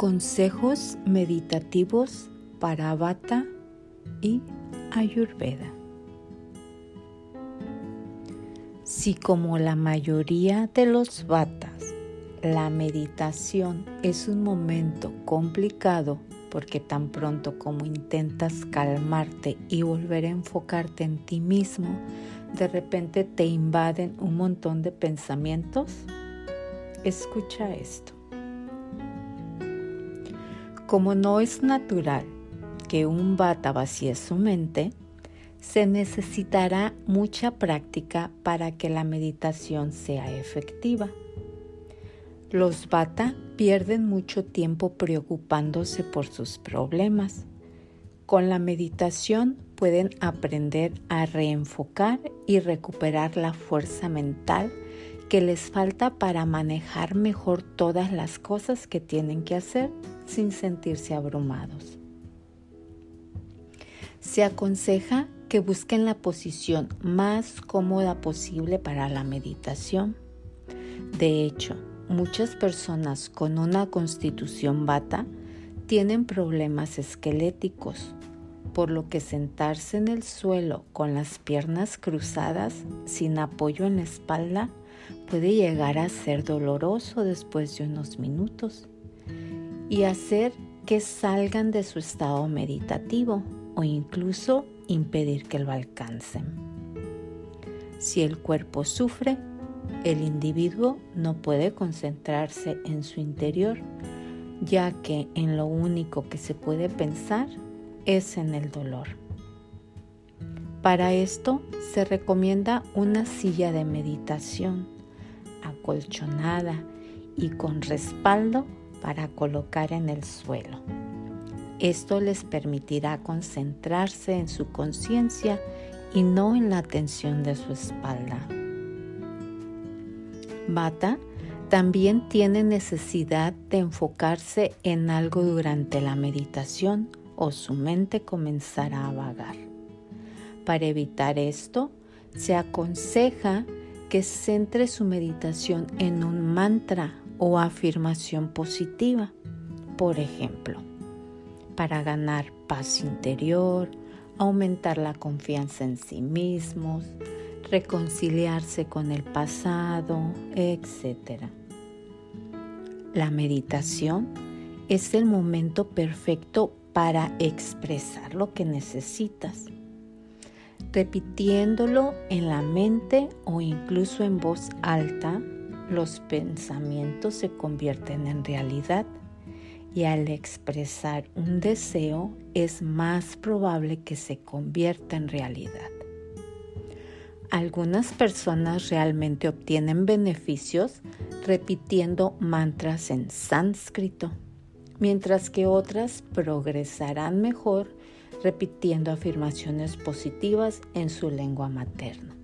Consejos meditativos para Bata y Ayurveda. Si como la mayoría de los Batas, la meditación es un momento complicado porque tan pronto como intentas calmarte y volver a enfocarte en ti mismo, de repente te invaden un montón de pensamientos, escucha esto. Como no es natural que un bata vacíe su mente, se necesitará mucha práctica para que la meditación sea efectiva. Los bata pierden mucho tiempo preocupándose por sus problemas. Con la meditación pueden aprender a reenfocar y recuperar la fuerza mental que les falta para manejar mejor todas las cosas que tienen que hacer sin sentirse abrumados. Se aconseja que busquen la posición más cómoda posible para la meditación. De hecho, muchas personas con una constitución bata tienen problemas esqueléticos, por lo que sentarse en el suelo con las piernas cruzadas sin apoyo en la espalda puede llegar a ser doloroso después de unos minutos y hacer que salgan de su estado meditativo o incluso impedir que lo alcancen. Si el cuerpo sufre, el individuo no puede concentrarse en su interior, ya que en lo único que se puede pensar es en el dolor. Para esto se recomienda una silla de meditación acolchonada y con respaldo para colocar en el suelo. Esto les permitirá concentrarse en su conciencia y no en la tensión de su espalda. Bata también tiene necesidad de enfocarse en algo durante la meditación o su mente comenzará a vagar. Para evitar esto, se aconseja que centre su meditación en un mantra o afirmación positiva. Por ejemplo, para ganar paz interior, aumentar la confianza en sí mismos, reconciliarse con el pasado, etc. La meditación es el momento perfecto para expresar lo que necesitas, repitiéndolo en la mente o incluso en voz alta. Los pensamientos se convierten en realidad y al expresar un deseo es más probable que se convierta en realidad. Algunas personas realmente obtienen beneficios repitiendo mantras en sánscrito, mientras que otras progresarán mejor repitiendo afirmaciones positivas en su lengua materna.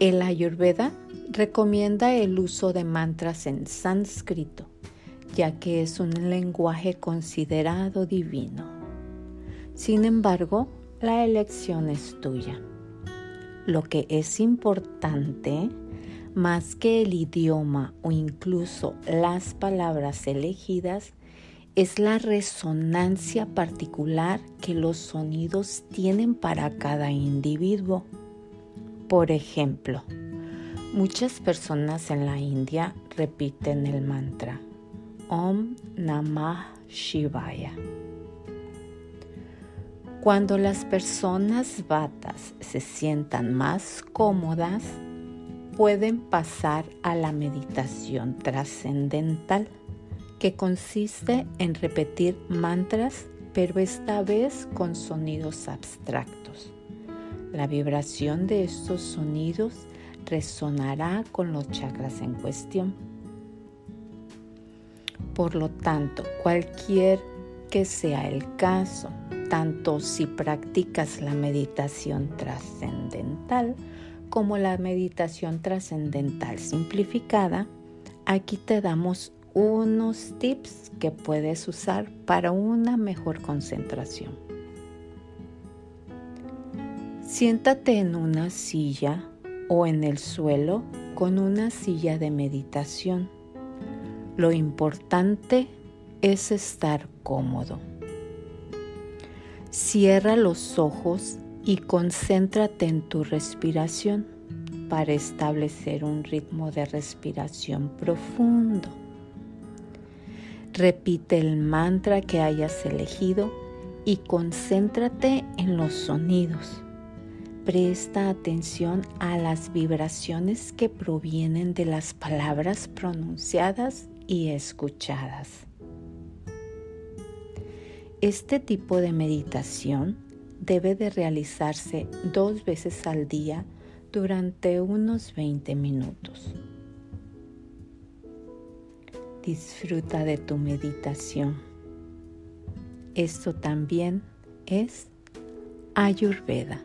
El Ayurveda recomienda el uso de mantras en sánscrito, ya que es un lenguaje considerado divino. Sin embargo, la elección es tuya. Lo que es importante, más que el idioma o incluso las palabras elegidas, es la resonancia particular que los sonidos tienen para cada individuo. Por ejemplo, muchas personas en la India repiten el mantra Om Namah Shivaya cuando las personas batas se sientan más cómodas, pueden pasar a la meditación trascendental, que consiste en repetir mantras, pero esta vez con sonidos abstractos. La vibración de estos sonidos resonará con los chakras en cuestión. Por lo tanto, cualquier que sea el caso, tanto si practicas la meditación trascendental como la meditación trascendental simplificada, aquí te damos unos tips que puedes usar para una mejor concentración. Siéntate en una silla o en el suelo con una silla de meditación. Lo importante es estar cómodo. Cierra los ojos y concéntrate en tu respiración para establecer un ritmo de respiración profundo. Repite el mantra que hayas elegido y concéntrate en los sonidos. Presta atención a las vibraciones que provienen de las palabras pronunciadas y escuchadas. Este tipo de meditación debe de realizarse dos veces al día durante unos 20 minutos. Disfruta de tu meditación. Esto también es Ayurveda.